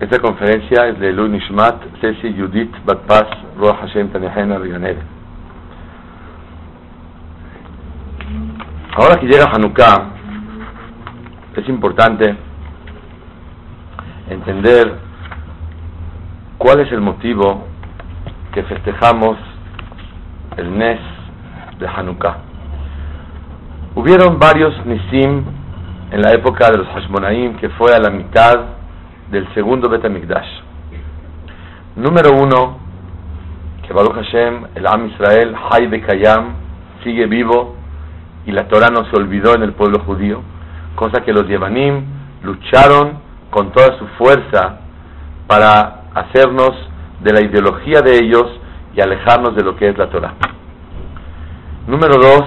Esta conferencia es de Louis Nishmat, Ceci Judith Batpas, Roa Hashem Tanehena Riganere. Ahora que llega Hanukkah, es importante entender cuál es el motivo que festejamos el Nes de Hanukkah. Hubieron varios Nisim en la época de los Hashmonaim que fue a la mitad del segundo Bet Número uno, que Baruch Hashem, el Am Israel, Hay Kayam, sigue vivo y la Torah no se olvidó en el pueblo judío, cosa que los Yevanim lucharon con toda su fuerza para hacernos de la ideología de ellos y alejarnos de lo que es la Torah. Número dos,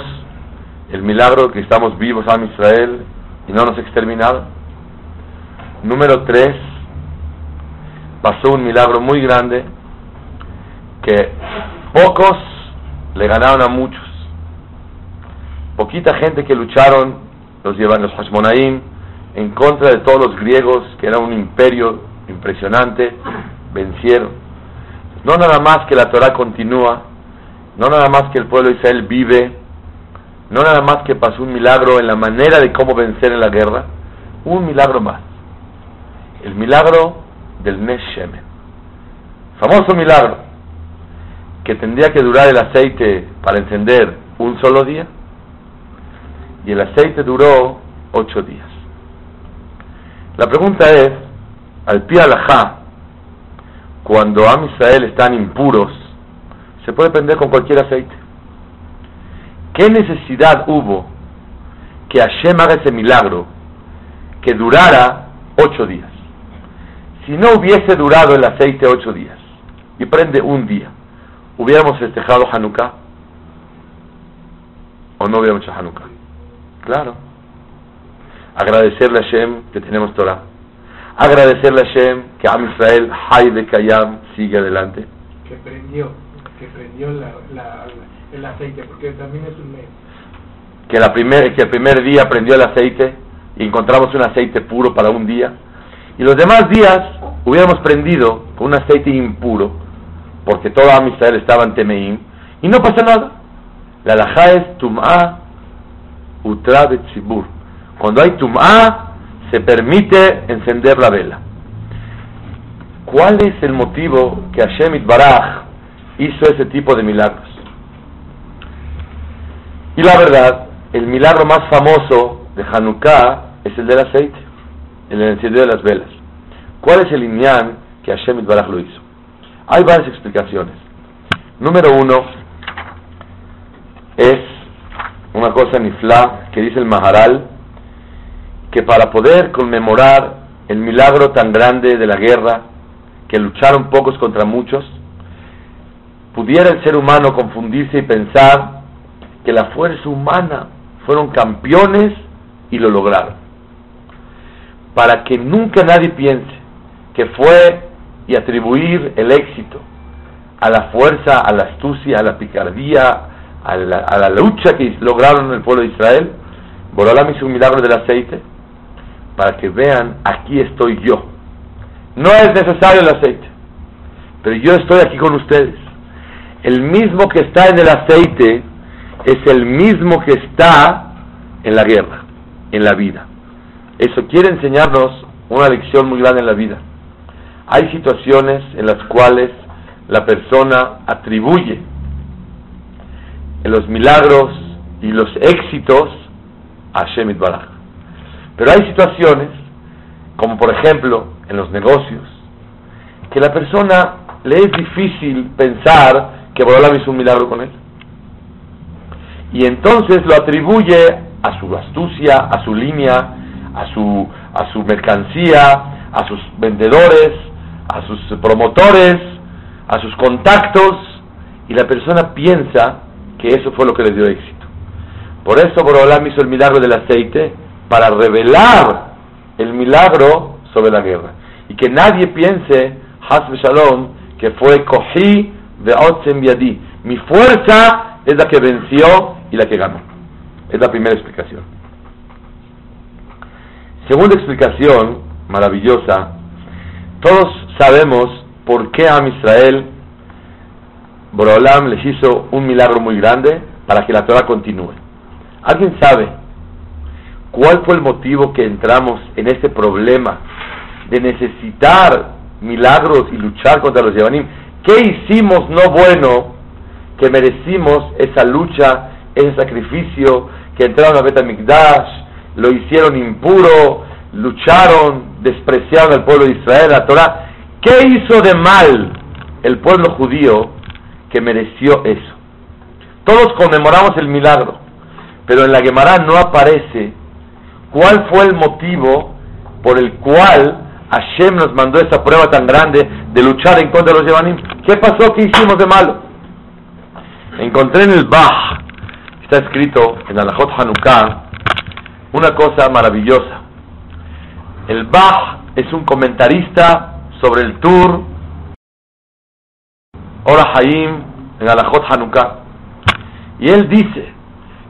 el milagro que estamos vivos, Am Israel, y no nos exterminado. Número tres, pasó un milagro muy grande que pocos le ganaron a muchos. Poquita gente que lucharon, los llevan los Hashmonaim, en contra de todos los griegos, que era un imperio impresionante, vencieron. No nada más que la Torah continúa, no nada más que el pueblo de Israel vive, no nada más que pasó un milagro en la manera de cómo vencer en la guerra, un milagro más. El milagro del Nes Famoso milagro que tendría que durar el aceite para encender un solo día y el aceite duró ocho días. La pregunta es, al pie alajá, cuando Am Israel están impuros, se puede prender con cualquier aceite. ¿Qué necesidad hubo que Hashem haga ese milagro que durara ocho días? Si no hubiese durado el aceite ocho días y prende un día, ¿hubiéramos festejado Hanukkah? ¿O no hubiéramos hecho Hanukkah? Claro. Agradecerle a Hashem que tenemos Torah. Agradecerle a Hashem que Am Israel, Hay de Kayam, sigue adelante. Que prendió, que prendió el aceite, porque también es un mes. Que, la primer, que el primer día prendió el aceite y encontramos un aceite puro para un día y los demás días hubiéramos prendido con un aceite impuro, porque toda Amisrael estaba en Temeim, y no pasa nada. La alajá es tum'a utra tzibur. Cuando hay tum'a, se permite encender la vela. ¿Cuál es el motivo que Hashem Baraj hizo ese tipo de milagros? Y la verdad, el milagro más famoso de Hanukkah es el del aceite en el encendido de las velas. ¿Cuál es el inyan que Hashem Itbaraj lo hizo? Hay varias explicaciones. Número uno es una cosa nifla que dice el Maharal, que para poder conmemorar el milagro tan grande de la guerra, que lucharon pocos contra muchos, pudiera el ser humano confundirse y pensar que la fuerza humana fueron campeones y lo lograron para que nunca nadie piense que fue y atribuir el éxito a la fuerza, a la astucia, a la picardía, a la, lucha que lograron el pueblo de Israel, Borolam hizo un milagro del aceite para que vean, aquí estoy yo. No es necesario el aceite, pero yo estoy aquí con ustedes. El mismo que está en el aceite es el mismo que está en la guerra, en la vida. Eso quiere enseñarnos una lección muy grande en la vida. Hay situaciones en las cuales la persona atribuye los milagros y los éxitos a Shemit Baraj. Pero hay situaciones, como por ejemplo en los negocios, que la persona le es difícil pensar que Borolam hizo un milagro con él. Y entonces lo atribuye a su astucia, a su línea, a su, a su mercancía, a sus vendedores, a sus promotores, a sus contactos, y la persona piensa que eso fue lo que le dio éxito. Por eso Borolam hizo el milagro del aceite para revelar el milagro sobre la guerra. Y que nadie piense, Hasbe Shalom, que fue Kohi de Yadi. Mi fuerza es la que venció y la que ganó. Es la primera explicación. Segunda explicación, maravillosa, todos sabemos por qué a Israel Borolam les hizo un milagro muy grande para que la Torah continúe. ¿Alguien sabe cuál fue el motivo que entramos en este problema de necesitar milagros y luchar contra los Yevanim? ¿Qué hicimos no bueno que merecimos esa lucha, ese sacrificio, que entraron a Betamikdash, lo hicieron impuro, lucharon, despreciaron al pueblo de Israel, la Torah? ¿Qué hizo de mal el pueblo judío que mereció eso? Todos conmemoramos el milagro, pero en la Gemara no aparece cuál fue el motivo por el cual Hashem nos mandó esa prueba tan grande de luchar en contra de los Yevanim. ¿Qué pasó? ¿Qué hicimos de malo? Encontré en el Bach, está escrito en Alajot Hanukkah, una cosa maravillosa. El Bach es un comentarista sobre el tour Ora Haim en Alajot Hanukkah. Y él dice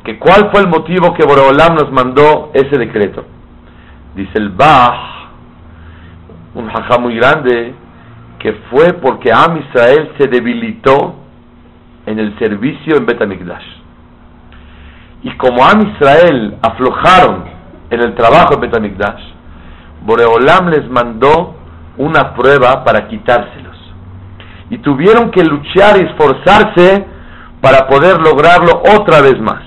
que cuál fue el motivo que Boreolam nos mandó ese decreto. Dice el Bach, un jajá muy grande, que fue porque Am Israel se debilitó en el servicio en Betamikdash. Y como Am Israel aflojaron en el trabajo en Betamikdash, Boreolam les mandó una prueba para quitárselos. Y tuvieron que luchar y esforzarse para poder lograrlo otra vez más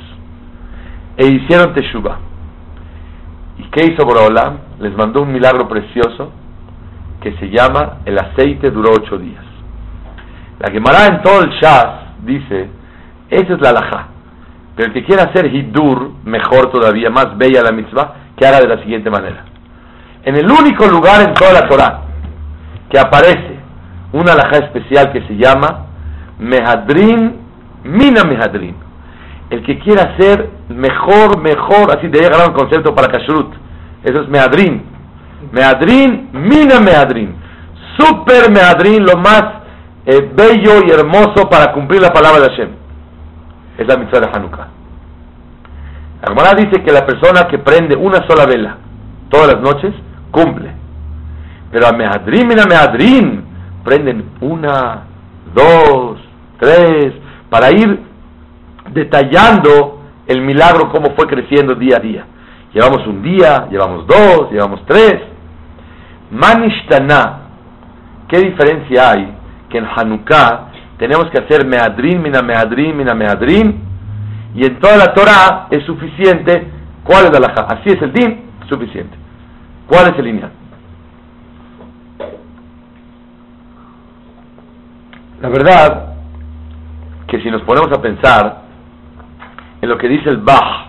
e hicieron teshuva. ¿Y qué hizo Boraholam? Les mandó un milagro precioso que se llama el aceite duró ocho días. La Gemara en todo el Shas dice, esa es la alajá. Pero el que quiera hacer hidur, mejor todavía, más bella la mitzvah, que haga de la siguiente manera. En el único lugar en toda la Torah que aparece una alajá especial que se llama Mehadrin, Mina Mehadrin el que quiera ser mejor, mejor, así de llegar a un concepto para Kashrut. Eso es Meadrin. Meadrin, mina Meadrin. Super Meadrin, lo más eh, bello y hermoso para cumplir la palabra de Hashem. Es la mitzvah de Hanukkah. La dice que la persona que prende una sola vela todas las noches, cumple. Pero a Meadrin, mina Meadrin, prenden una, dos, tres, para ir detallando el milagro, cómo fue creciendo día a día. Llevamos un día, llevamos dos, llevamos tres. Manishtana, ¿qué diferencia hay? Que en Hanukkah tenemos que hacer meadrin, mina meadrin, mina meadrin, y en toda la Torah es suficiente. ¿Cuál es la laja? Así es el din, suficiente. ¿Cuál es el lineal? La verdad que si nos ponemos a pensar, en lo que dice el Bach,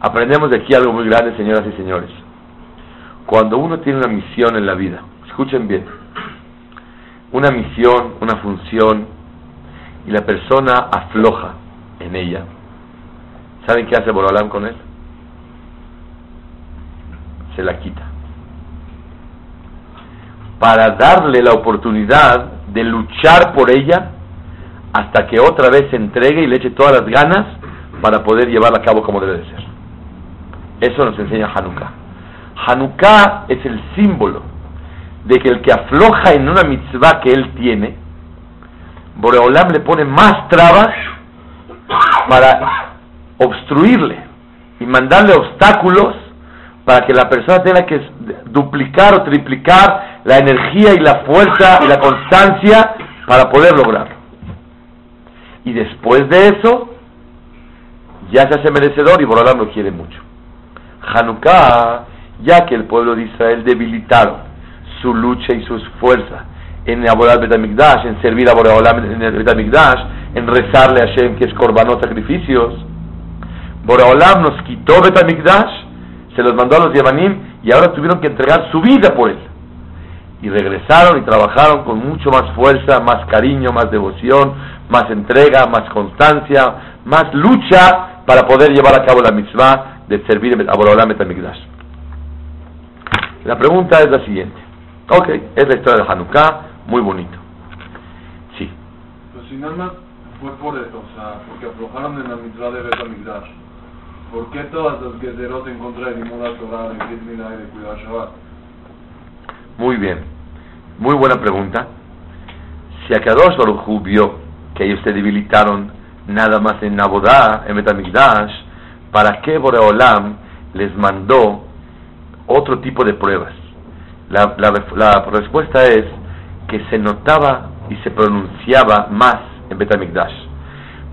aprendemos de aquí algo muy grande, señoras y señores. Cuando uno tiene una misión en la vida, escuchen bien, una misión, una función, y la persona afloja en ella, ¿saben qué hace Borolam con él? Se la quita. Para darle la oportunidad de luchar por ella hasta que otra vez se entregue y le eche todas las ganas para poder llevarla a cabo como debe de ser. Eso nos enseña Hanukkah. Hanukkah es el símbolo de que el que afloja en una mitzvah que él tiene, Boreolam le pone más trabas para obstruirle y mandarle obstáculos para que la persona tenga que duplicar o triplicar la energía y la fuerza y la constancia para poder lograrlo. Y después de eso, ya se hace merecedor y Borolam lo quiere mucho. Hanukkah, ya que el pueblo de Israel debilitaron su lucha y sus fuerzas en Aborar Betamikdash, en servir a Boreolam en Betamikdash, en rezarle a Hashem que es corbanó sacrificios. Boreolam nos quitó Betamikdash, se los mandó a los Yevanim y ahora tuvieron que entregar su vida por él. y regresaron y trabajaron con mucho más fuerza, más cariño, más devoción, más entrega, más constancia, más lucha para poder llevar a cabo la mitzvah de servir a Borolam Betamigdash. La pregunta es la siguiente. Ok, es la historia de Hanukkah, muy bonito. Sí. Pues si nada más fue por eso, o sea, porque aflojaron en la mitzvah de Betamigdash. ¿Por qué todas las guerreros en contra de ninguna Torah, de Kitmina y de cuidar Shabbat? Muy bien. Muy buena pregunta. Si Akadosh Baruj vio que ellos se debilitaron nada más en Nabodá, en Betamigdash, ¿para qué Boreolam les mandó otro tipo de pruebas? La, la, la respuesta es que se notaba y se pronunciaba más en Betamigdash.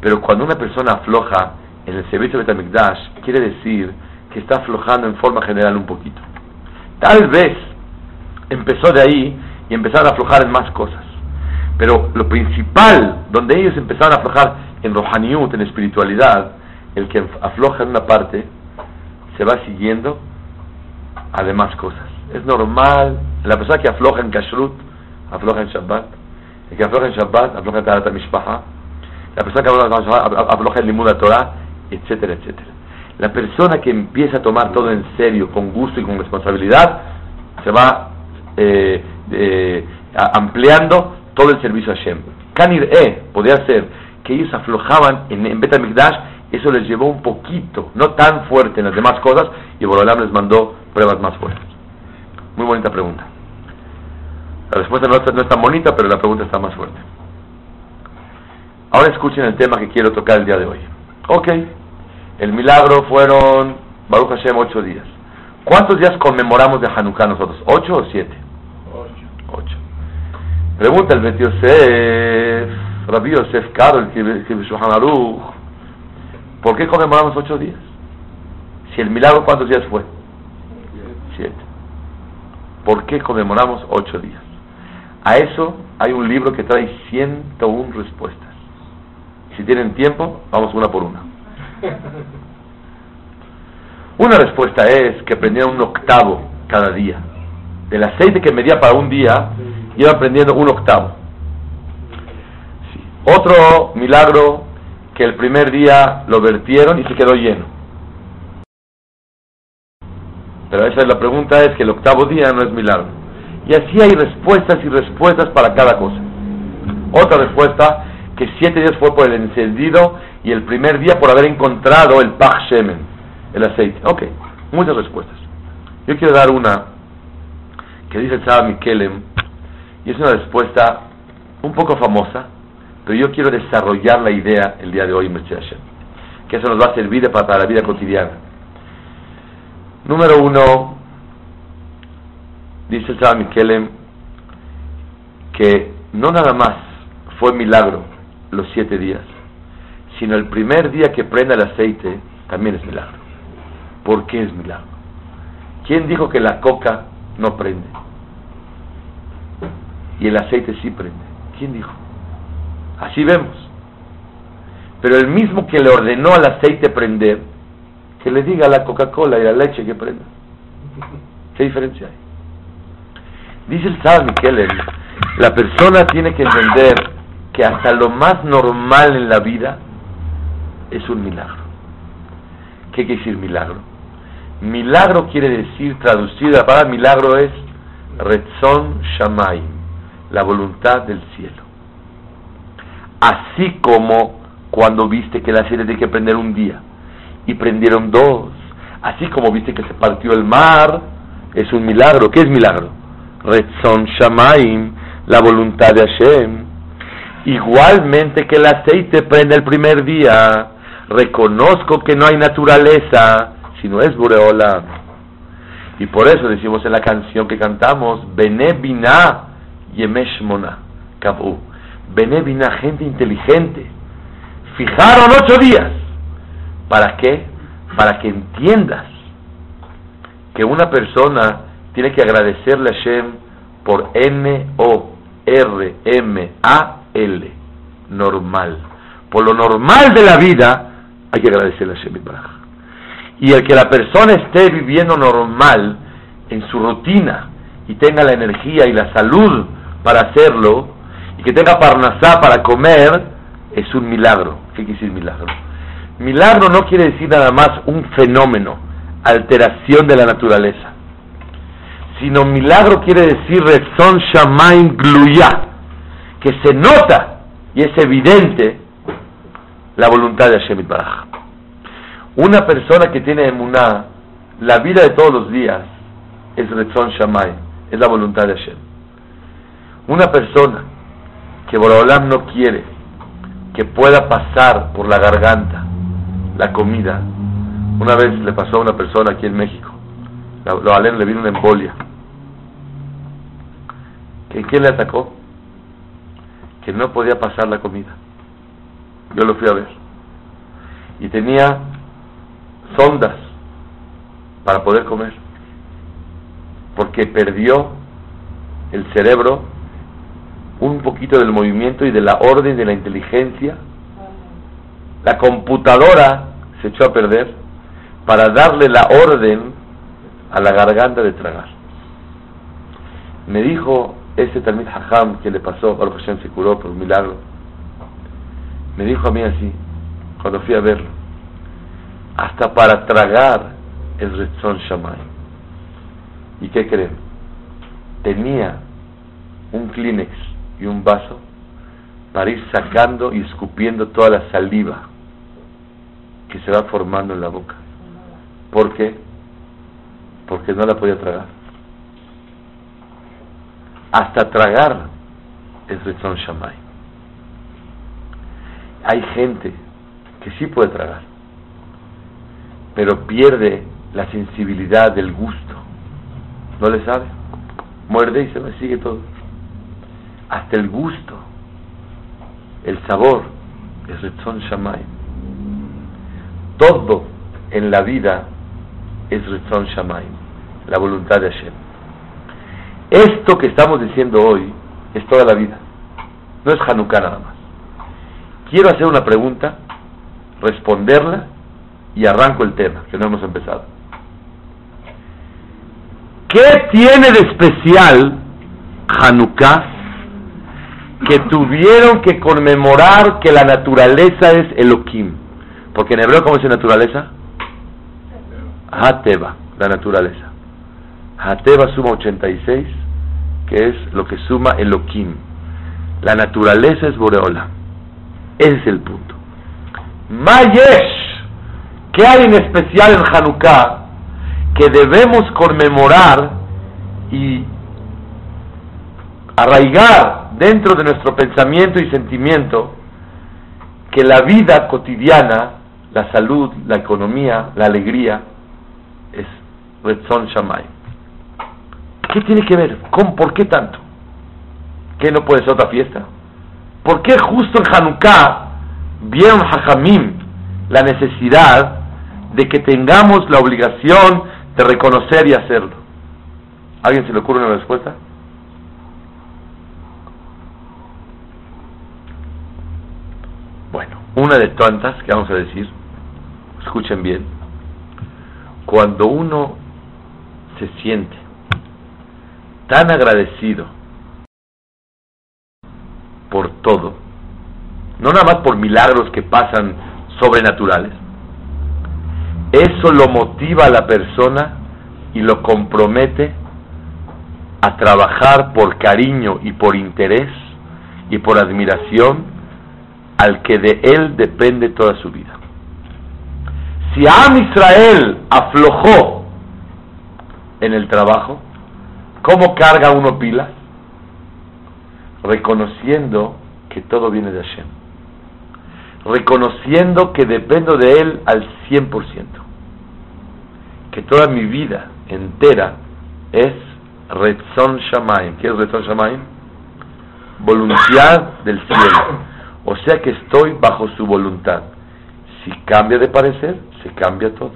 Pero cuando una persona afloja en el servicio de Betamigdash, quiere decir que está aflojando en forma general un poquito. Tal vez empezó de ahí y empezaron a aflojar en más cosas. Pero lo principal, donde ellos empezaron a aflojar en Rohaniut, en espiritualidad, el que afloja en una parte, se va siguiendo a demás cosas. Es normal, la persona que afloja en Kashrut, el que afloja en Shabbat, afloja en Tarat Mishpaha, la persona que afloja en Shabbat, afloja en Limud Torah, etcétera, etcétera. La persona que empieza a tomar todo en serio, con gusto y con responsabilidad, se va eh, eh, ampliando todo el servicio a Hashem. Kanir E, podría ser que ellos aflojaban en, en Betamikdash, eso les llevó un poquito, no tan fuerte en las demás cosas, y Borolam les mandó pruebas más fuertes. Muy bonita pregunta. La respuesta no, no es tan bonita, pero la pregunta está más fuerte. Ahora escuchen el tema que quiero tocar el día de hoy. Ok, el milagro fueron, Baruch Hashem, ocho días. ¿Cuántos días conmemoramos de Hanukkah nosotros? ¿Ocho o siete? Ocho. Ocho. Pregunta el Bet Yosef, Rabbi Yosef Karo, el Aruch, ¿por qué conmemoramos ocho días? Si el milagro, ¿cuántos días fue? Siete. ¿Por qué conmemoramos ocho días? A eso hay un libro que trae 101 respuestas. Si tienen tiempo, vamos una por una. Una respuesta es que prendieron un octavo cada día. Del aceite que medía para un día, iban prendiendo un octavo. Sí. Otro milagro que el primer día lo vertieron y se quedó lleno. Pero esa es la pregunta, es que el octavo día no es milagro. Y así hay respuestas y respuestas para cada cosa. Otra respuesta, que siete días fue por el encendido y el primer día por haber encontrado el Pach Shemen, el aceite. Ok, muchas respuestas. Yo quiero dar una que dice Saba Mikelem, y es una respuesta un poco famosa, pero yo quiero desarrollar la idea el día de hoy, que eso nos va a servir para, para la vida cotidiana. Número uno, dice el Saba Mikelem, que no nada más fue milagro los siete días, sino el primer día que prenda el aceite también es milagro. ¿Por qué es milagro? ¿Quién dijo que la coca no prende? Y el aceite sí prende. ¿Quién dijo? Así vemos. Pero el mismo que le ordenó al aceite prender, que le diga a la Coca-Cola y a la leche que prenda. ¿Qué diferencia hay? Dice el Sal Miquel, la persona tiene que entender que hasta lo más normal en la vida es un milagro. ¿Qué quiere decir milagro? Milagro quiere decir, traducida para milagro es Retzon Shamayim, la voluntad del cielo. Así como cuando viste que la aceite tiene que prender un día y prendieron dos, así como viste que se partió el mar, es un milagro. ¿Qué es milagro? Retzon Shamayim, la voluntad de Hashem. Igualmente que el aceite prende el primer día, reconozco que no hay naturaleza, sino es Boreola. Y por eso decimos en la canción que cantamos, Bene Binah Yemesh Mona, Kabu. Bene gente inteligente. Fijaron ocho días. ¿Para qué? Para que entiendas que una persona tiene que agradecerle a Hashem por N-O-R-M-A-L, normal. Por lo normal de la vida, hay que agradecerle a Hashem. Y el que la persona esté viviendo normal en su rutina y tenga la energía y la salud para hacerlo, y que tenga parnasá para comer, es un milagro. ¿Qué quiere decir milagro? Milagro no quiere decir nada más un fenómeno, alteración de la naturaleza, sino milagro quiere decir rezón shamaim gluya, que se nota y es evidente la voluntad de Hashem Baraj. Una persona que tiene emuná, la vida de todos los días es rezón shamaim, es la voluntad de Hashem. Una persona que Borolam no quiere que pueda pasar por la garganta la comida. Una vez le pasó a una persona aquí en México, lo alén le vino una embolia. ¿Que ¿Quién le atacó? Que no podía pasar la comida. Yo lo fui a ver. Y tenía sondas para poder comer. Porque perdió el cerebro un poquito del movimiento y de la orden de la inteligencia. La computadora se echó a perder para darle la orden a la garganta de tragar. Me dijo ese Talmid Hajam que le pasó, Baruch Hashem se curó por un milagro. Me dijo a mí así, cuando fui a verlo, hasta para tragar el Retzon Shamay. ¿Y qué creen? Tenía un Kleenex y un vaso para ir sacando y escupiendo toda la saliva que se va formando en la boca. ¿Por qué? Porque no la podía tragar. Hasta tragar es Rezón Shamay. Hay gente que sí puede tragar, pero pierde la sensibilidad del gusto. No le sabe. Muerde y se me sigue todo hasta el gusto, el sabor, es Retzon Shamay. Todo en la vida es Retzon Shamay, la voluntad de Hashem. Esto que estamos diciendo hoy es toda la vida, no es Hanukkah nada más. Quiero hacer una pregunta, responderla y arranco el tema, que no hemos empezado. ¿Qué tiene de especial Hanukkah que tuvieron que conmemorar que la naturaleza es Elohim. Porque en hebreo, ¿cómo dice naturaleza? Hateba, la naturaleza. Hateba suma 86, que es lo que suma Elohim. La naturaleza es Boreola. Ese es el punto. Mayesh, ¿qué hay en especial en Hanukkah que debemos conmemorar y arraigar dentro de nuestro pensamiento y sentimiento que la vida cotidiana, la salud, la economía, la alegría, es Retzon Shamay. ¿Qué tiene que ver? ¿Con, ¿Por qué tanto? ¿Qué no puede ser otra fiesta? ¿Por qué justo en Hanukkah vieron Hajamim la necesidad de que tengamos la obligación de reconocer y hacerlo? ¿Alguien se le ocurre una respuesta? una de tantas que vamos a decir, escuchen bien, cuando uno se siente tan agradecido por todo, no nada más por milagros que pasan sobrenaturales, eso lo motiva a la persona y lo compromete a trabajar por cariño y por interés y por admiración al que de él depende toda su vida. Si Am Israel aflojó en el trabajo, ¿cómo carga uno pilas? Reconociendo que todo viene de Hashem. Reconociendo que dependo de Él al 100%. Que toda mi vida entera es Retzon Shamaim. ¿Qué es Retzon Shamaim? Voluntad del cielo o sea que estoy bajo su voluntad. Si cambia de parecer, se cambia todo.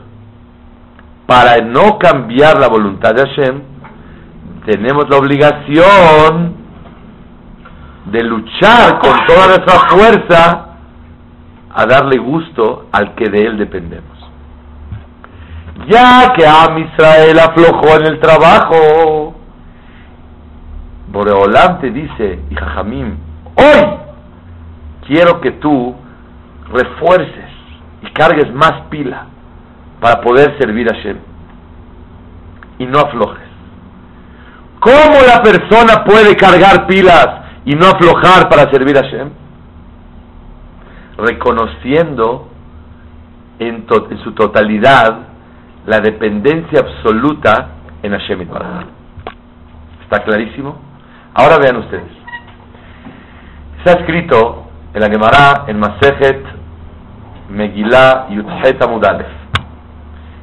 Para no cambiar la voluntad de Hashem, tenemos la obligación de luchar con toda nuestra fuerza a darle gusto al que de él dependemos. Ya que Am Israel aflojó en el trabajo, Boreolam te dice, y Jajamim, hoy quiero que tú refuerces y cargues más pila para poder servir a Hashem y no aflojes. ¿Cómo la persona puede cargar pilas y no aflojar para servir a Hashem? Reconociendo en, en su totalidad la dependencia absoluta en Hashem ¿Está clarísimo? Ahora vean ustedes. Está escrito en la Gemara, en Masejet Megillah Yudhet Amudalef.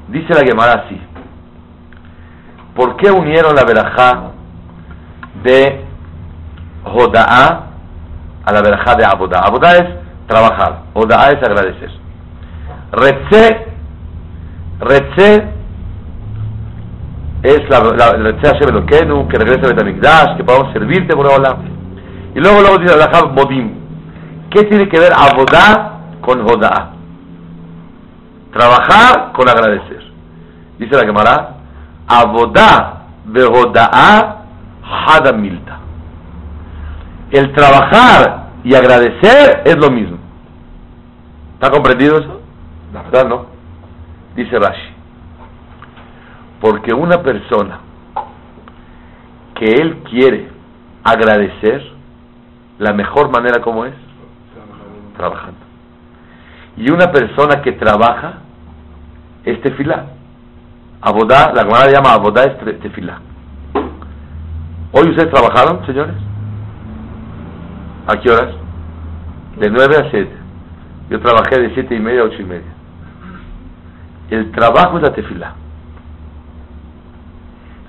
Dice la Gemara así. ¿Por qué unieron la verajá de Hoda'a a la verajá de Abodá? Abodá es trabajar, Hoda'a es agradecer. Retze, Retze es la, Retze Hashem Elokenu, que regrese a Betamikdash, que podamos servirte por ahora. Y luego, luego dice la verajá Modim. ¿Qué tiene que ver Abodá con Hoda'a? Trabajar con agradecer. Dice la Gemara, Abodá Behoda'a Hadamilta. El trabajar y agradecer es lo mismo. ¿Está comprendido eso? La verdad no. Dice Rashi. Porque una persona que él quiere agradecer, la mejor manera como es trabajando. Y una persona que trabaja es tefilá. Abodá, la Gemara llama Abodá es tefilá. ¿Hoy ustedes trabajaron, señores? ¿A qué horas? De 9 a 7. Yo trabajé de 7 y media a 8 y media. El trabajo es la tefilá.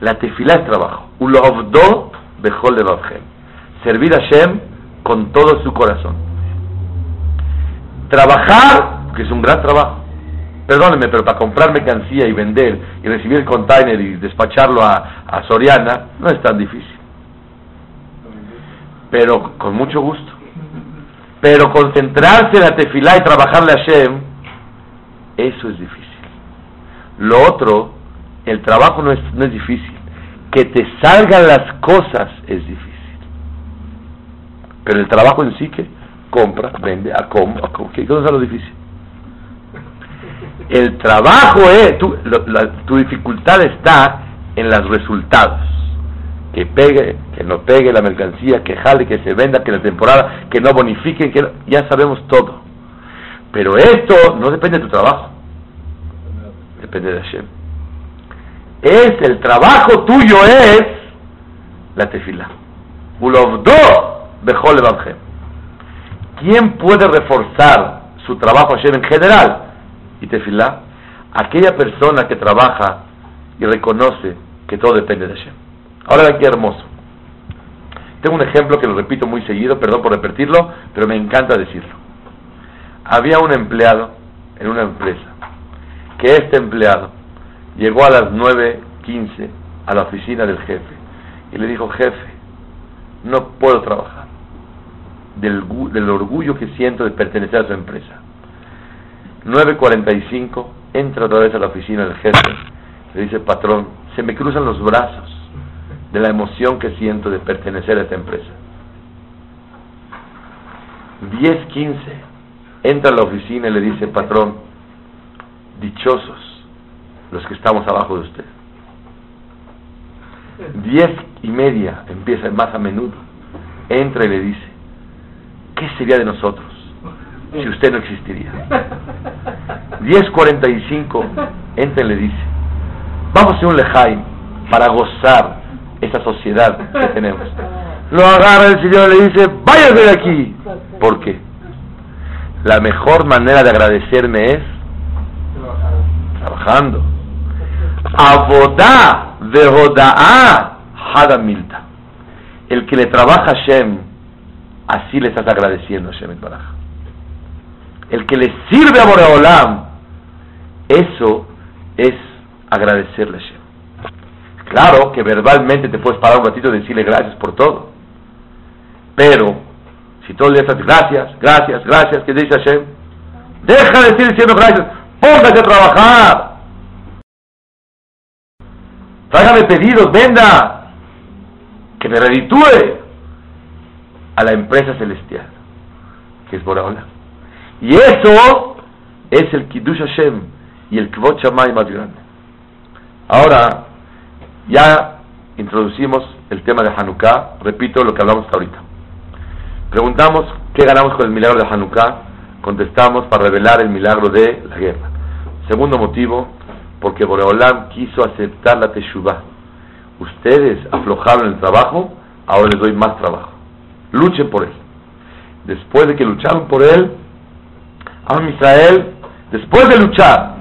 La tefilá es trabajo. Ulovdo bejol de Servir a Shem con todo su corazón. Trabajar, que es un gran trabajo perdónenme, pero para comprar mercancía y vender y recibir el container y despacharlo a, a Soriana no es tan difícil. Pero con mucho gusto. Pero concentrarse en la tefilá y trabajarle a Shem, eso es difícil. Lo otro, el trabajo no es, no es difícil. Que te salgan las cosas es difícil. Pero el trabajo en sí que compra, vende, a cómo, ¿qué cosa es lo difícil? El trabajo es, tu, tu dificultad está en los resultados. Que pegue, que no pegue la mercancía, que jale, que se venda, que la temporada, que no bonifiquen, que ya sabemos todo. Pero esto no depende de tu trabajo, depende de Hashem. Es el trabajo tuyo es la tefila. Ulovdo ¿Quién puede reforzar su trabajo Hashem en general? Y tefilá, aquella persona que trabaja y reconoce que todo depende de Hashem. Ahora qué hermoso. Tengo un ejemplo que lo repito muy seguido, perdón por repetirlo, pero me encanta decirlo. Había un empleado en una empresa, que este empleado llegó a las 9.15 a la oficina del jefe y le dijo, jefe, no puedo trabajar del orgullo que siento de pertenecer a su empresa 9.45, entra otra vez a la oficina del jefe, le dice, patrón, se me cruzan los brazos de la emoción que siento de pertenecer a esta empresa. 10.15, entra a la oficina y le dice, patrón, dichosos los que estamos abajo de usted. Diez y media, empieza más a menudo, entra y le dice, ¿qué sería de nosotros si usted no existiría. 10.45, entra y le dice, vamos a un lejay para gozar esa sociedad que tenemos. Lo agarra el Señor y le dice, váyase de aquí. ¿Por qué? La mejor manera de agradecerme es trabajando. Abodá de Hoda'a Hadamilta. El que le trabaja a Shem, así le estás agradeciendo a Shem Baraj el que le sirve a Boreolam, eso es agradecerle a Hashem. Claro que verbalmente te puedes parar un ratito y decirle gracias por todo. Pero, si día estás gracias, gracias, gracias, ¿qué dice Hashem? Deja de decir diciendo gracias, póngase a trabajar. Tráigame pedidos, venda. que me reditúe a la empresa celestial, que es Borahola. Y eso es el Kiddush Hashem y el Kvot Shammai más grande. Ahora, ya introducimos el tema de Hanukkah, repito lo que hablamos hasta ahorita. Preguntamos qué ganamos con el milagro de Hanukkah, contestamos para revelar el milagro de la guerra. Segundo motivo, porque Boreolam quiso aceptar la Teshuvah. Ustedes aflojaron el trabajo, ahora les doy más trabajo. Luchen por él. Después de que lucharon por él, a Israel, después de luchar,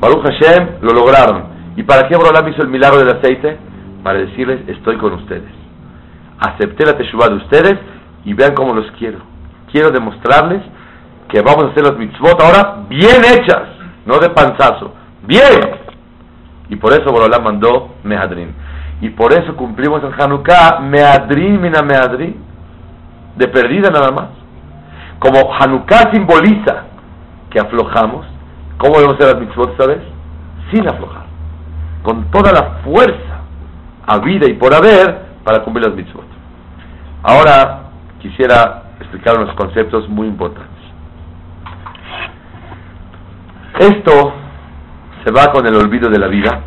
Baruch Hashem lo lograron. ¿Y para qué Boreolam hizo el milagro del aceite? Para decirles, estoy con ustedes. Acepté la Teshuvah de ustedes y vean cómo los quiero. Quiero demostrarles que vamos a hacer las mitzvot ahora bien hechas, no de panzazo, bien. Y por eso Borolá mandó Mehadrin. Y por eso cumplimos el Hanukkah Mehadrin mina Mehadrin, de perdida nada más. Como Hanukkah simboliza que aflojamos, ¿cómo debemos hacer las mitzvot esta? Sin aflojar, con toda la fuerza, a vida y por haber, para cumplir las mitzvot. Ahora quisiera explicar unos conceptos muy importantes. Esto se va con el olvido de la vida.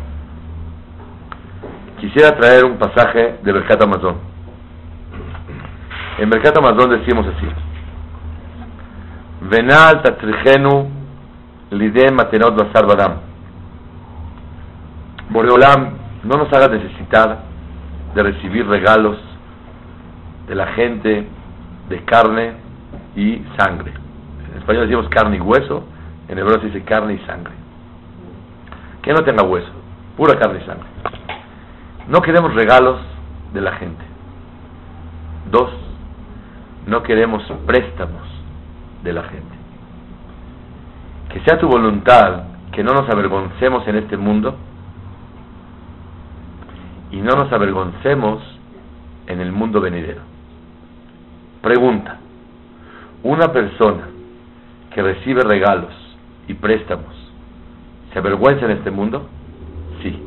Quisiera traer un pasaje de Mercat Amazon. En Mercat Amazon decimos así: Venal tatrigenu lidem matenot basar badam. Boreolam, no nos haga necesitar de recibir regalos de la gente de carne y sangre. En español decimos carne y hueso, en hebreo se dice carne y sangre. Que no tenga hueso, pura carne y sangre. No queremos regalos de la gente. Dos, no queremos préstamos de la gente. Que sea tu voluntad que no nos avergoncemos en este mundo y no nos avergoncemos en el mundo venidero. Pregunta, una persona que recibe regalos y préstamos, ¿se avergüenza en este mundo? Sí.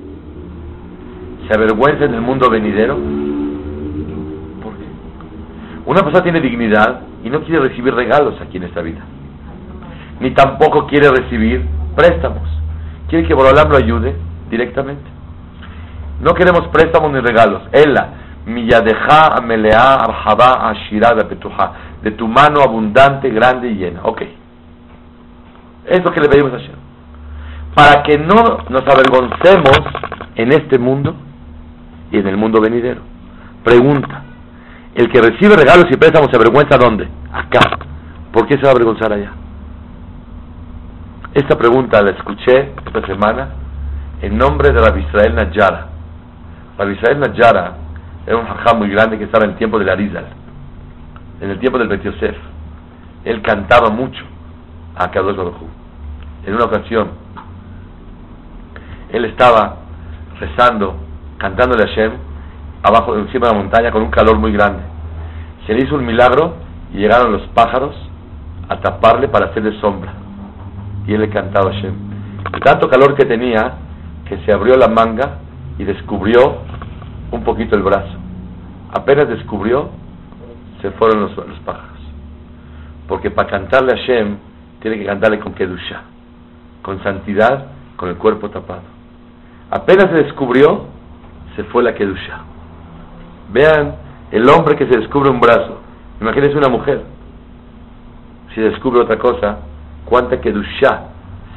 ¿Se avergüenza en el mundo venidero? ¿Por qué? Una persona tiene dignidad y no quiere recibir regalos aquí en esta vida. Ni tampoco quiere recibir préstamos. Quiere que Borolam lo ayude directamente. No queremos préstamos ni regalos. Ella Miyadeja amelea arjaba ashirada petuja. De tu mano abundante, grande y llena. Ok. Es lo que le pedimos a Hashem. Para que no nos avergoncemos en este mundo y en el mundo venidero. Pregunta. El que recibe regalos y préstamos se avergüenza dónde? Acá. ¿Por qué se va a avergonzar allá? Esta pregunta la escuché esta semana en nombre de la Israel Najara. La Israel Najara era un jajá muy grande que estaba en el tiempo del Arizal, en el tiempo del Bet Yosef. Él cantaba mucho a Kadosh Baruj En una ocasión, él estaba rezando, cantándole a Hashem, abajo, encima de la montaña, con un calor muy grande. Se le hizo un milagro y llegaron los pájaros a taparle para hacerle sombra. Y él le cantaba a Hashem. El tanto calor que tenía, que se abrió la manga y descubrió un poquito el brazo. Apenas descubrió, se fueron los, pájaros. Porque para cantarle a Shem, tiene que cantarle con Kedusha, con santidad, con el cuerpo tapado. Apenas se descubrió, se fue la Kedusha. Vean el hombre que se descubre un brazo. Imagínense una mujer. Si descubre otra cosa, cuánta Kedusha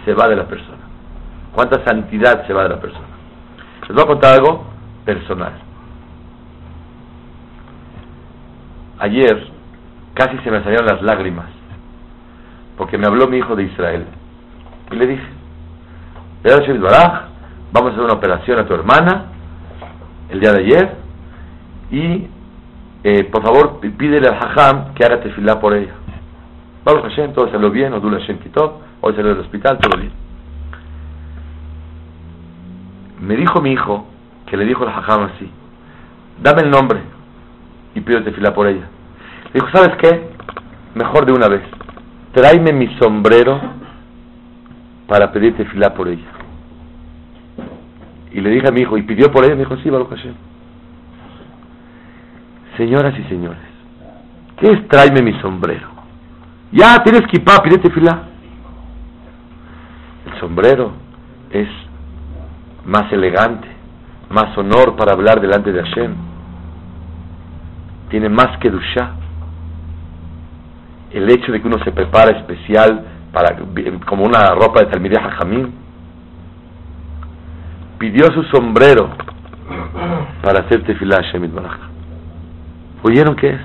se va de la persona. Cuánta santidad se va de la persona. Les voy a contar algo personal. ayer casi se me salieron las lágrimas, porque me habló mi hijo de Israel. Y le dije, vamos a hacer una operación a tu hermana el día de ayer y eh, por favor pídele al Hajam que haga tefilá por ella. Vamos Hashem, todo salió bien, Odula Hashem quitó, hoy salió del hospital, todo bien. Me dijo mi hijo, que le dijo al Hajam así, dame el nombre, y pido tefilá por ella. dijo, ¿sabes qué? Mejor de una vez. Tráeme mi sombrero para pedir tefilá por ella. Y le dije a mi hijo, ¿y pidió por ella? Me dijo, sí, Baruch Hashem. Señoras y señores, ¿qué es tráeme mi sombrero? Ya, tienes kipá, pídete fila. El sombrero es más elegante, más honor para hablar delante de Hashem. Tiene más que dusha. El hecho de que uno se prepara especial para, como una ropa de Talmideh Jamín, pidió su sombrero para hacer tefilá Hashem Baraj. ¿Oyeron qué es?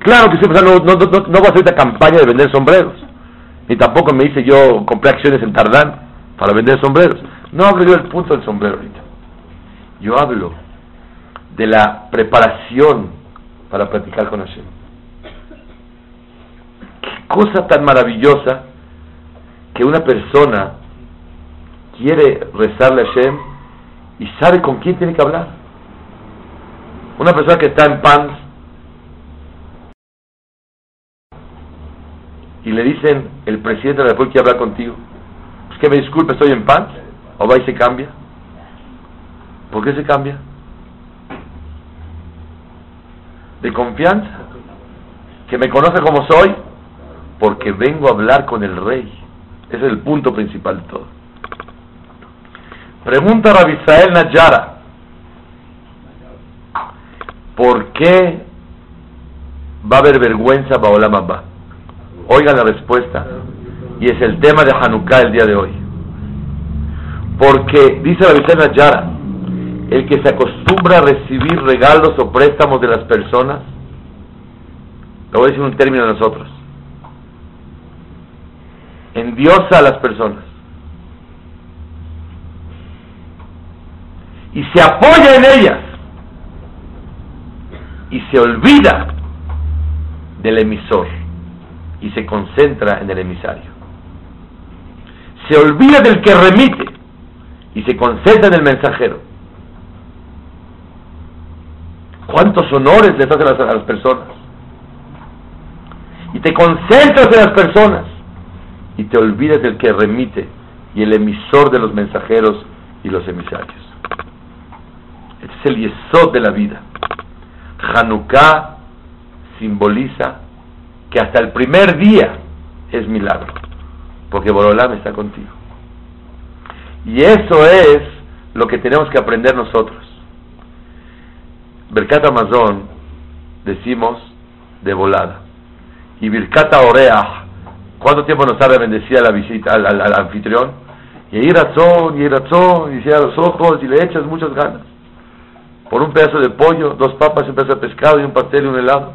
Claro que siempre no, no, no, no voy a hacer esta campaña de vender sombreros. Ni tampoco me hice yo, compré acciones en Tardán para vender sombreros. No hablo yo del punto del sombrero ahorita. Yo hablo de la preparación para practicar con Hashem. Qué cosa tan maravillosa que una persona quiere rezarle a Hashem y sabe con quién tiene que hablar. Una persona que está en pants y le dicen, el presidente de la República hablar contigo. Pues que me disculpe, estoy en paz. O va y se cambia. ¿Por qué se cambia? De confianza. Que me conoce como soy. Porque vengo a hablar con el rey. Ese es el punto principal de todo. Pregunta a Rabisael Nayara. ¿Por qué va a haber vergüenza Baolam Abba? Oigan la respuesta. Y es el tema de Hanukkah el día de hoy. Porque, dice la Vicena Yara, el que se acostumbra a recibir regalos o préstamos de las personas, lo voy a decir un término de nosotros, endiosa a las personas. Y se apoya en ellas. Y se olvida del emisor y se concentra en el emisario. Se olvida del que remite y se concentra en el mensajero. ¿Cuántos honores le hacen a las personas? Y te concentras en las personas y te olvidas del que remite y el emisor de los mensajeros y los emisarios. Este es el yesod de la vida. Hanukkah simboliza que hasta el primer día es milagro, porque Borolam está contigo. Y eso es lo que tenemos que aprender nosotros. Birkat Amazon decimos de volada. Y Birkat Oreah, ¿cuánto tiempo nos tarda bendecir a la visita al, anfitrión? Y ahí razón, y razón, y cierra los ojos y le echas muchas ganas. Por un pedazo de pollo, dos papas, un pedazo de pescado y un pastel y un helado.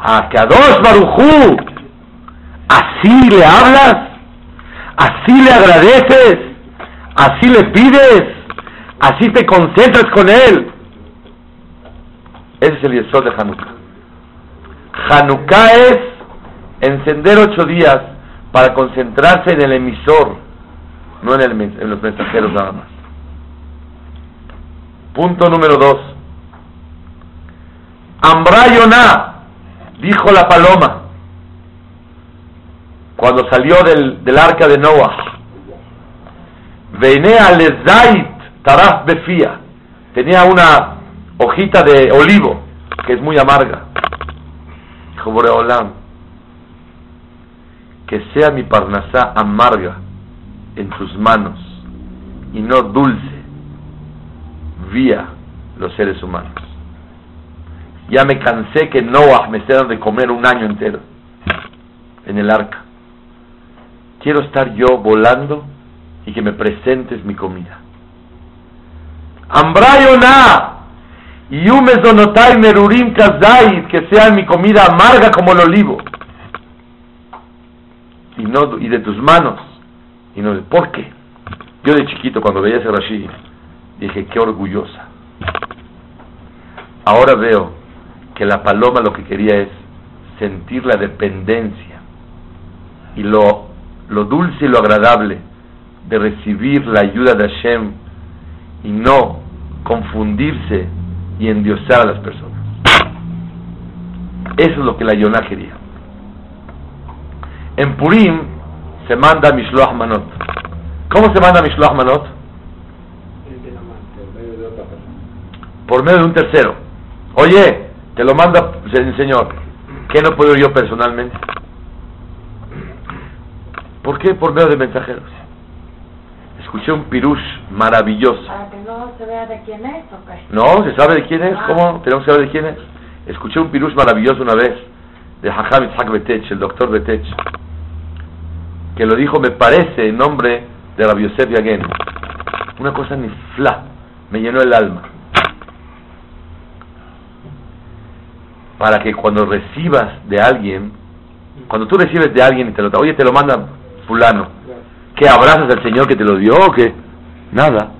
a Kadosh Barujú, así le hablas, así le agradeces, así le pides, así te concentras con él. Ese es el yesod de Hanukkah. Hanukkah es encender ocho días para concentrarse en el emisor, no en, el, en los mensajeros nada más. Punto número dos. Ambrayona dijo la paloma cuando salió del, del arca de Noah. Venea lezait taraf befía. Tenía una hojita de olivo que es muy amarga. Dijo Boreolam, que sea mi parnasá amarga en tus manos y no dulce los seres humanos. Ya me cansé que Noah me esté dando de comer un año entero en el arca. Quiero estar yo volando y que me presentes mi comida. Ambrayona y donotai merurim kazait, que sea mi comida amarga como el olivo. Y, no, y de tus manos. Y no de, ¿por qué? Yo de chiquito cuando veía ese Rashi dije, qué orgullosa. Ahora veo que la paloma lo que quería es sentir la dependencia y lo, lo dulce y lo agradable de recibir la ayuda de Hashem y no confundirse y endiosar a las personas. Eso es lo que la Yonah quería. En Purim se manda Mishloach Manot. ¿Cómo se manda Mishloach Manot? Por medio de un tercero. Oye, te lo manda el Señor. ¿Qué no puedo yo personalmente? ¿Por qué por medio de mensajeros? Escuché un pirush maravilloso. Para que no se vea de quién es. No, se sabe de quién es. ¿Cómo? Tenemos que saber de quién es. Escuché un pirush maravilloso una vez de Hajam Itzhak Betech, el doctor Betech, que lo dijo, me parece, en nombre de Rabbi Yosef Yagen. Una cosa ni fla, me llenó el alma. Para que cuando recibas de alguien, cuando tú recibes de alguien y te lo oye, te lo manda fulano, ¿qué abrazas al Señor que te lo dio o qué? Nada.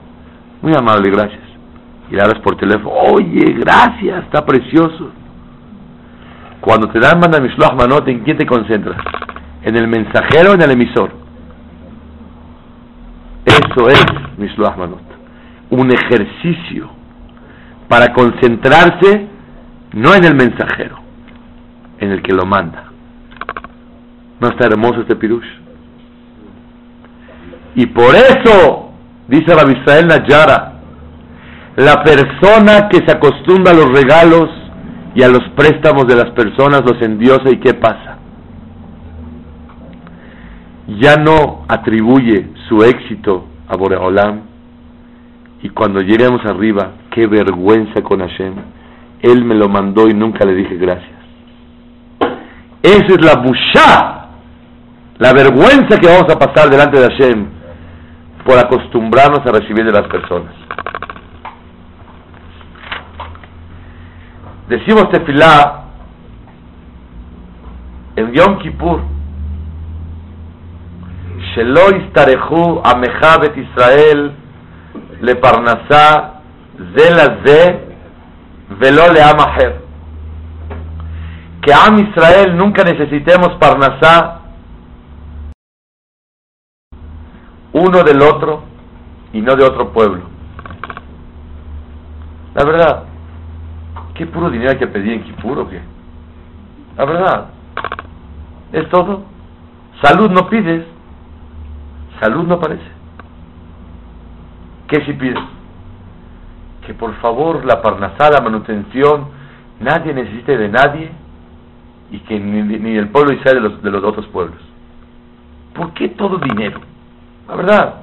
Muy amable, gracias. Y le hablas por teléfono, oye, gracias, está precioso. Cuando te dan manda Mishloach Manot, ¿en quién te concentras? ¿En el mensajero o en el emisor? Eso es Mishloach Manot. Un ejercicio para concentrarse no en el mensajero, en el que lo manda. ¿No está hermoso este pirush? Y por eso, dice la Israel Nayara, la persona que se acostumbra a los regalos y a los préstamos de las personas los endiosa y qué pasa. Ya no atribuye su éxito a Boreolam y cuando lleguemos arriba, qué vergüenza con Hashem. Él me lo mandó y nunca le dije gracias. Esa es la busha, la vergüenza que vamos a pasar delante de Hashem por acostumbrarnos a recibir de las personas. Decimos tefilá en Yom Kippur. Shelo istarechu amecha bet Israel le parnasá ze la ze velo le amaher. Que Am Israel nunca necesitemos parnasá uno del otro y no de otro pueblo. La verdad, ¿qué puro dinero hay que pedir en Kipur qué? La verdad, es todo. Salud no pides, salud no parece. ¿Qué si pides? Que por favor la parnasá, la manutención, nadie necesite de nadie y que ni, ni el pueblo Israel de los, de los otros pueblos. ¿Por qué todo dinero? La verdad.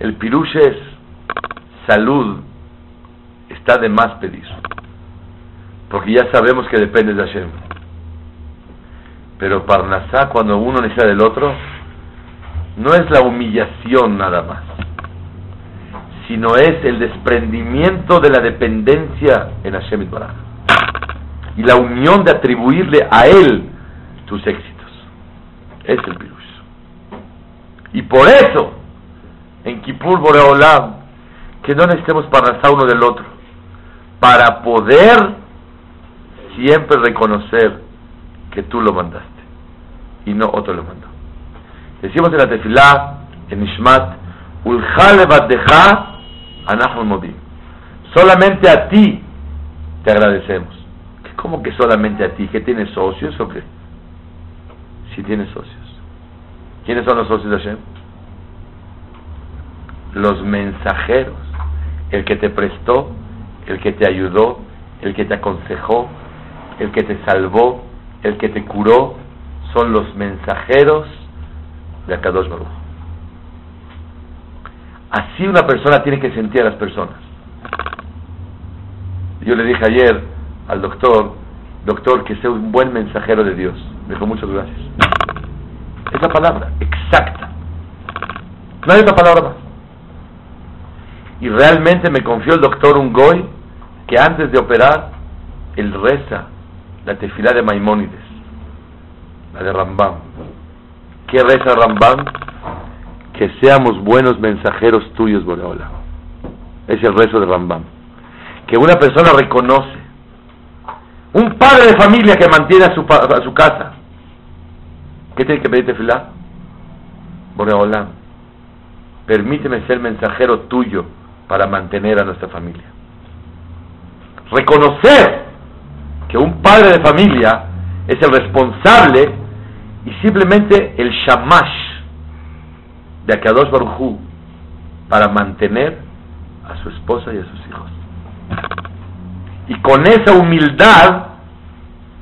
El pirush es salud, está de más pedir. Porque ya sabemos que depende de Hashem. Pero Parnasá, cuando uno necesita del otro, no es la humillación nada más, sino es el desprendimiento de la dependencia en Hashem Baraj. Y la unión de atribuirle a Él tus éxitos. Es el virus. Y por eso, en Kippur Boreolam, que no necesitemos parnasá uno del otro, para poder siempre reconocer que tú lo mandaste y no otro lo mandó. Decimos en la tefilá, en Ishmat, modim. Solamente a ti te agradecemos. ¿Cómo que solamente a ti? ¿Que tienes socios o qué? Si tienes socios. ¿Quiénes son los socios de Hashem? Los mensajeros. El que te prestó, el que te ayudó, el que te aconsejó, el que te salvó, el que te curó, son los mensajeros de Akadosh Baruch. Así una persona tiene que sentir a las personas. Yo le dije ayer al doctor, doctor, que sea un buen mensajero de Dios. Me dijo, muchas gracias. Es la palabra exacta. No hay otra palabra más. Y realmente me confió el doctor Ungoy que antes de operar, él reza la tefilá de Maimónides, la de Rambam. ¿Qué reza Rambam? Que seamos buenos mensajeros tuyos, Boreola. Es el rezo de Rambam. Que una persona reconoce, un padre de familia que mantiene a su, a su casa, ¿Qué tiene que pedir tefilá? Boreolam, permíteme ser mensajero tuyo para mantener a nuestra familia. Reconocer que un padre de familia es el responsable y simplemente el shamash de Akadosh Barujú para mantener a su esposa y a sus hijos. Y con esa humildad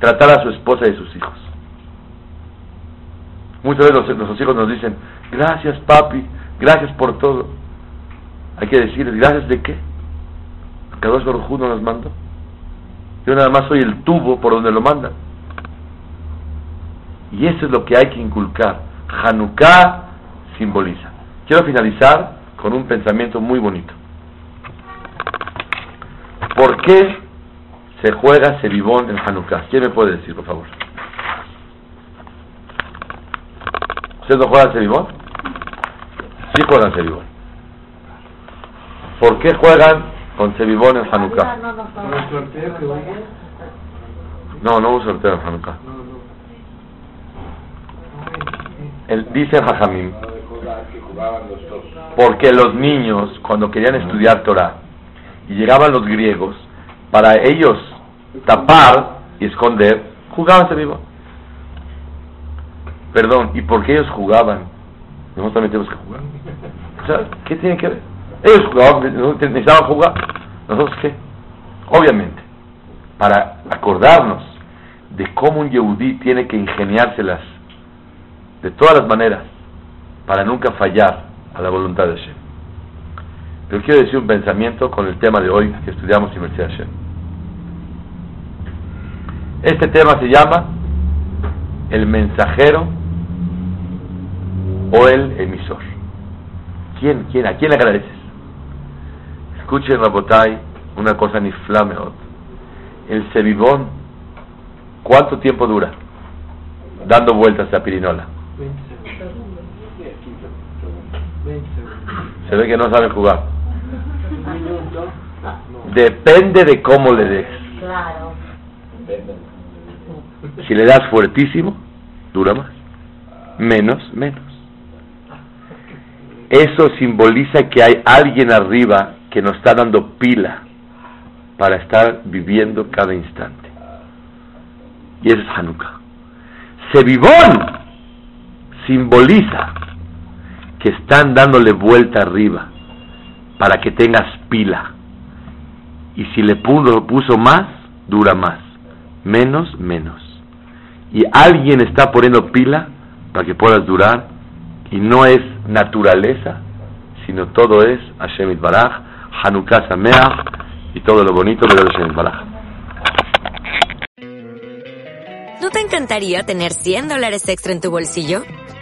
tratar a su esposa y a sus hijos. Muchas veces los, nuestros hijos nos dicen, gracias papi, gracias por todo. Hay que decir, ¿gracias de qué? Kadosh Baruj Hu no nos mandó. Yo nada más soy el tubo por donde lo mandan. Y eso es lo que hay que inculcar. Hanukkah simboliza. Quiero finalizar con un pensamiento muy bonito. ¿Por qué se juega Sevivón en Hanukkah? ¿Quién me puede decir, por favor? ¿Ustedes no juegan Sevivón? Sí juegan Sevivón. ¿Por qué juegan con Sevivón en Hanukkah? No, no, no, Con el sorteo que hubo. No, no hubo sorteo en Hanukkah. No, no. El, dice Jajamim, porque los niños, cuando querían estudiar Torah, y llegaban los griegos, para ellos tapar y esconder, jugaban Sevivón. Perdón, ¿y por qué ellos jugaban? Nosotros también tenemos que jugar. O sea, ¿qué tiene que ver? Ellos jugaban, necesitaban jugar. ¿Nosotros qué? Obviamente, para acordarnos de cómo un yehudí tiene que ingeniárselas de todas las maneras para nunca fallar a la voluntad de Hashem. Pero quiero decir un pensamiento con el tema de hoy que estudiamos en Universidad Hashem. Este tema se llama el mensajero o el emisor. ¿Quién, quién, ¿A quién le agradeces? Escuchen, Rabotai, una cosa ni flameot. El cebibón, ¿cuánto tiempo dura? Dando vueltas a pirinola. Se ve que no saben jugar. Depende de cómo le des. Claro. Si le das fuertísimo, dura más. Menos, menos. Eso simboliza que hay alguien arriba que nos está dando pila para estar viviendo cada instante. Y eso es Hanukkah. Sevivón simboliza que están dándole vuelta arriba para que tengas pila. Y si le puso, más, dura más. Menos, menos. Y alguien está poniendo pila para que puedas durar. Y no es naturaleza, sino todo es Hashem Itbaraj, Hanukkah Sameach y todo lo bonito de Hashem Itbaraj. ¿No te encantaría tener 100 dólares extra en tu bolsillo?